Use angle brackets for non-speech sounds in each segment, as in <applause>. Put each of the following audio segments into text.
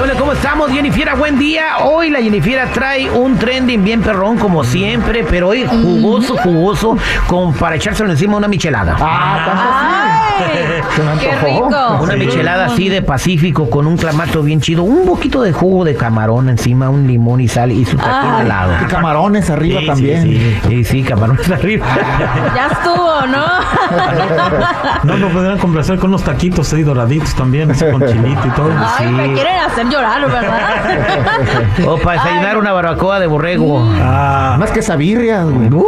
Hola? ¿Cómo estamos, Jennifiera? Buen día. Hoy la Jennifiera trae un trending bien perrón, como siempre, pero hoy jugoso, jugoso, con, para echárselo encima una michelada. ¡Ay! ¡Qué rico! Una michelada así de Pacífico con un clamato bien chido, un poquito de jugo de camarón encima, un limón y sal y su taquín Ay. al lado. Y camarones arriba Sí, también. Sí, sí, sí, sí, camarones <laughs> arriba. Ya estuvo, ¿no? <laughs> No, lo podrían complacer con unos taquitos ahí doraditos también, así con chilito y todo. Ay, Sí. me quieren hacer llorar, ¿verdad? <laughs> O para desayunar Ay. una barbacoa de borrego. Ah, Más que sabirrias, güey. Uh,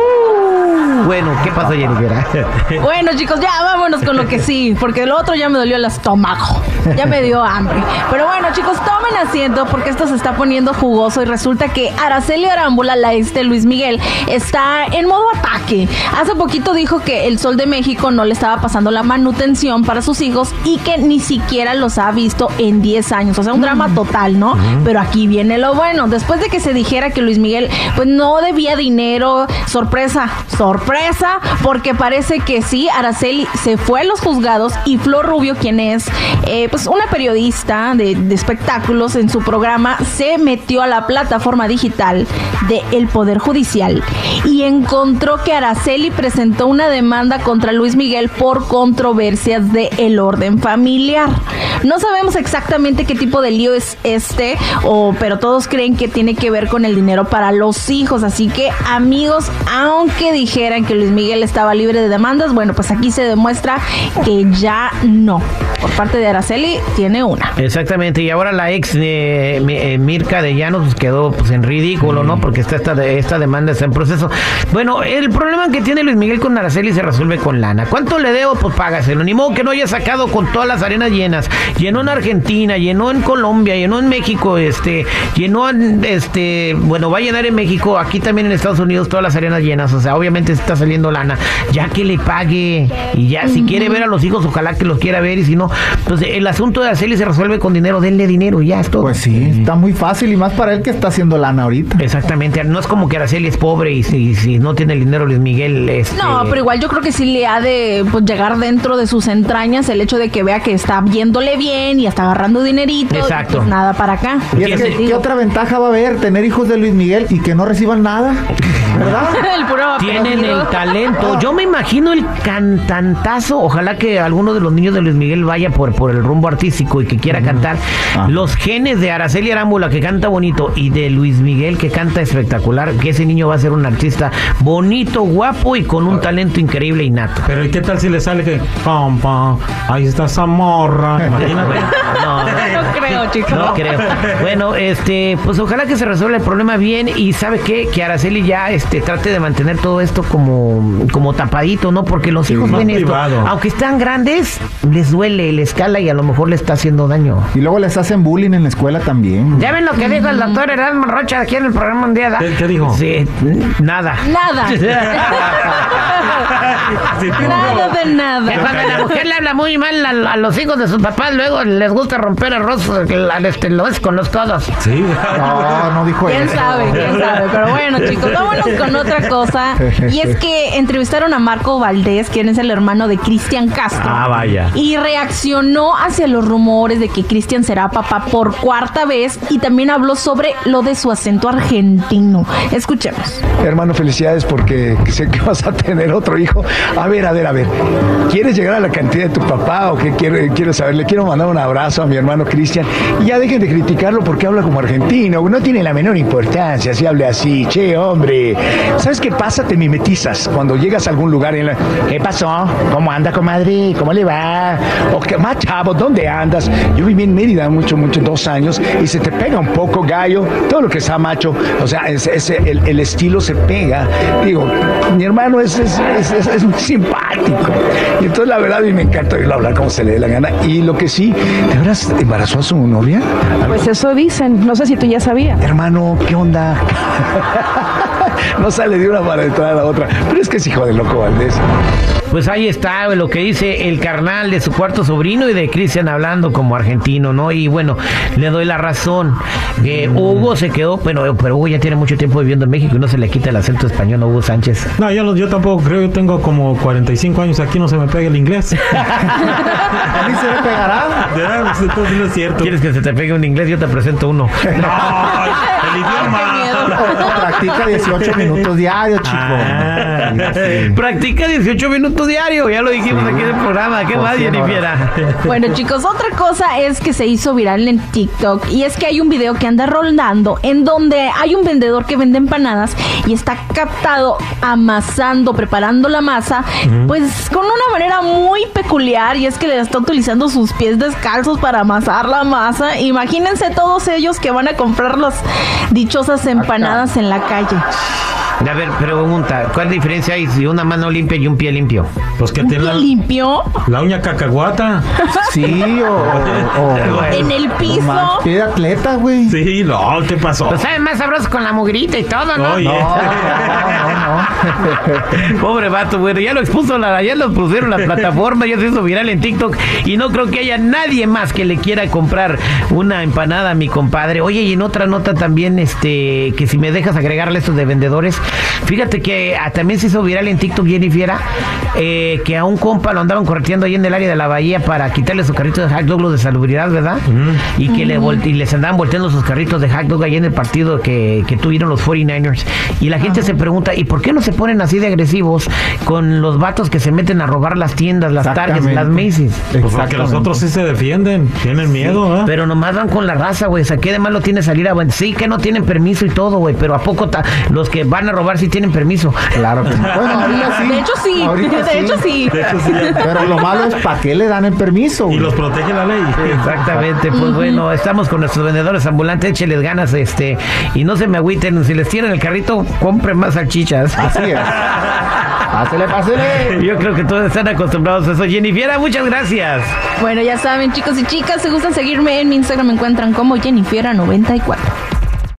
bueno, ¿qué pasó, Jennifiera? <laughs> Bueno, chicos, ya vámonos con lo que sí, porque lo otro ya me dolió el estómago. Ya me dio hambre. Pero bueno, chicos, tomen asiento porque esto se está poniendo jugoso y resulta que Araceli Arámbula, la ex de Luis Miguel, está en modo ataque. Hace poquito dijo que el Sol de México no le estaba pasando la manutención para sus hijos y que ni siquiera los ha visto en 10 años. O sea, un drama total, ¿no? Pero aquí viene lo bueno. Después de que se dijera que Luis Miguel pues no debía dinero, sorpresa, sorpresa, porque parece que sí, Araceli se fue a los juzgados y Flor Rubio, quien es eh, pues una periodista de, de espectáculos en su programa, se metió a la plataforma digital de El Poder Judicial y encontró que Araceli presentó una demanda contra Luis Miguel por controversias de el orden familiar. No sabemos exactamente qué tipo de lío es este, o, pero todos creen que tiene que ver con el dinero para los hijos. Así que, amigos, aunque dijeran que Luis Miguel estaba libre de demandas, bueno, pues aquí se demuestra que ya no. Por parte de Araceli, tiene una. Exactamente, y ahora la ex de Mi- eh, Mirka de Llanos pues, quedó pues en ridículo, ¿no? Porque está esta, de- esta demanda está en proceso. Bueno, el problema que tiene Luis Miguel con Araceli se resuelve con lana. ¿Cuánto le debo? Pues págaselo. Ni modo que no haya sacado con todas las arenas llenas. Llenó en Argentina, llenó en Colombia, llenó en México, este, llenó en, este, bueno, va a llenar en México, aquí también en Estados Unidos todas las arenas llenas. O sea, obviamente está saliendo lana. Ya que le pague. Y ya, si quiere ver a los hijos, ojalá que los quiera ver. Y si no, pues el asunto de Araceli se resuelve con dinero. Denle dinero y ya es todo. Pues sí, está muy fácil y más para él que está haciendo lana ahorita. Exactamente, no es como que Araceli es pobre y si, si no tiene el dinero Luis Miguel este, No, pero igual yo creo que sí le ha de pues, llegar dentro de sus entrañas el hecho de que vea que está viéndole bien y está agarrando dinerito. y, Exacto. pues, nada para acá. Y es que. ¿qué otra ventaja va a haber tener hijos de Luis Miguel y que no reciban nada? ¿Verdad? <laughs> el puro Tienen el talento. Yo me imagino el cantantazo. Ojalá que alguno de los niños de Luis Miguel vaya por, por el rumbo artístico y que quiera cantar. Ajá. Los genes de Araceli Arámbula, que canta bonito, y de Luis Miguel, que canta espectacular. Que ese niño va a ser un artista bonito, guapo y con un talento increíble innato. pero ¿y qué tal si le sale que pam, pam, ahí está esa morra? <laughs> Imagínate. No, No creo, chicos. No creo. Bueno, este, pues ojalá que se resuelva el problema bien y sabe qué, que Araceli ya este trate de mantener todo esto como, como tapadito, ¿no? Porque los hijos más ven esto, privado. aunque están grandes, les duele, les cala y a lo mejor le está haciendo daño. Y luego les hacen bullying en la escuela también. ¿Ya ven lo que dijo el doctor Erasmo Rocha aquí en el programa un día? ¿Qué- qué dijo? Sí, nada. Nada. <laughs> Sí, Nada de nada. cuando la mujer le habla muy mal a, a los hijos de sus papás, luego les gusta romper arroz al- este, lo es con los codos. Sí. No, no dijo ¿Quién eso. sabe? ¿Quién sabe? Pero bueno, chicos, vámonos con otra cosa. Y <laughs> es que entrevistaron a Marco Valdés, quien es el hermano de Cristian Castro. Ah, vaya. Y reaccionó hacia los rumores de que Cristian será papá por cuarta vez y también habló sobre lo de su acento argentino. Escuchemos. Hermano, felicidades porque sé que vas a tener otro hijo. A ver, a ver, a ver. ¿Quieres llegar a la cantidad de tu papá o qué quiero, quiero saber? Le quiero mandar un abrazo a mi hermano Cristian. Y ya dejen de criticarlo porque habla como argentino. No tiene la menor importancia si hable así. Che, hombre. ¿Sabes qué pasa? Te Cuando llegas a algún lugar en la... ¿Qué pasó? ¿Cómo anda, comadre? ¿Cómo le va? O que más chavo, ¿dónde andas? Yo viví en Mérida mucho, mucho, dos años, y se te pega un poco gallo, todo lo que está macho, o sea, es, es- el, el estilo se pega. Digo, mi hermano es, es, es- es- es muy simpático. Y entonces la verdad, a mí me encanta oírlo hablar como se le dé la gana. Y lo que sí, ¿de veras embarazó a su novia? Pues eso dicen. No sé si tú ya sabías. Hermano, ¿qué onda? <laughs> no sale de una para entrar a la otra. Pero es que es hijo de loco Valdés. Pues ahí está lo que dice el carnal de su cuarto sobrino y de Cristian hablando como argentino, ¿no? Y bueno, le doy la razón. que Hugo se quedó, bueno, pero Hugo ya tiene mucho tiempo viviendo en México y no se le quita el acento español a Hugo Sánchez. No, yo, no- yo tampoco creo, yo tengo como 45 años aquí, no se me pega el inglés. <laughs> ¿A mí se me pegará? De verdad, entonces no es cierto. ¿Quieres que se te pegue un inglés? Yo te presento uno. No, idioma. o <laughs> practica 18 <laughs> minutos diarios, chico. Ah. Practica 18 minutos diario, ya lo dijimos aquí en el programa. ¿Qué más, cien Jennifiera? <laughs> Bueno, chicos, otra cosa es que se hizo viral en TikTok y es que hay un video que anda rondando en donde hay un vendedor que vende empanadas y está captado amasando, preparando la masa, pues con una manera muy peculiar y es que le está utilizando sus pies descalzos para amasar la masa. Imagínense todos ellos que van a comprar las dichosas empanadas en la calle. A ver, pregunta, ¿cuál diferencia hay si una mano limpia y un pie limpio? Pues que ¿Un tiene pie la, limpio la uña cacahuata. <laughs> Sí, o. o- o- <laughs> en el no piso? pie de atleta, güey. Sí, no, ¿qué pasó? Pues sabe más sabroso con la mugrita y todo, ¿no? Oye. No, no, no. <laughs> Pobre vato, bueno, ya lo expuso, la, ya lo pusieron la plataforma, ya se hizo viral en TikTok y no creo que haya nadie más que le quiera comprar una empanada a mi compadre. Oye, y en otra nota también, este, que si me dejas agregarle esto de vendedores, fíjate que ah, también se hizo viral en TikTok, Jennifer, eh, que a un compa lo andaban correteando ahí en el área de la bahía para quitarle su carrito de hot dog, los de salubridad, ¿verdad? Y que le volte- y les andaban volteando sus carritos de hot dog ahí en el partido que, que tuvieron los 49ers. Y la gente se pregunta, ¿y por qué no se ponen así de agresivos con los vatos que se meten a robar las tiendas, las Targets, las Macy's? Pues porque los otros sí se defienden, tienen miedo, ¿ah? Pero nomás van con la raza, güey. O sea, ¿qué de malo tiene salir a... Sí, que no tienen permiso y todo, güey. Pero ¿a poco ta- los que van a robar sí tienen permiso? Claro que sí. Bueno, <laughs> ahorita sí. De hecho sí, Ahorita <laughs> de hecho sí. De hecho, sí. Pero lo malo es para qué le dan el permiso, Y los protege la ley. Exactamente, pues bueno, estamos con nuestros vendedores ambulantes, écheles ganas, este, y no se me agüiten, si les tiran el carrito, compren más salchichas. Así es. Pásele, pásele. Yo creo que todos están acostumbrados a eso. Jennifer, muchas gracias. Bueno, ya saben, chicos y chicas, si gustan seguirme en mi Instagram, me encuentran como Jennifiera94.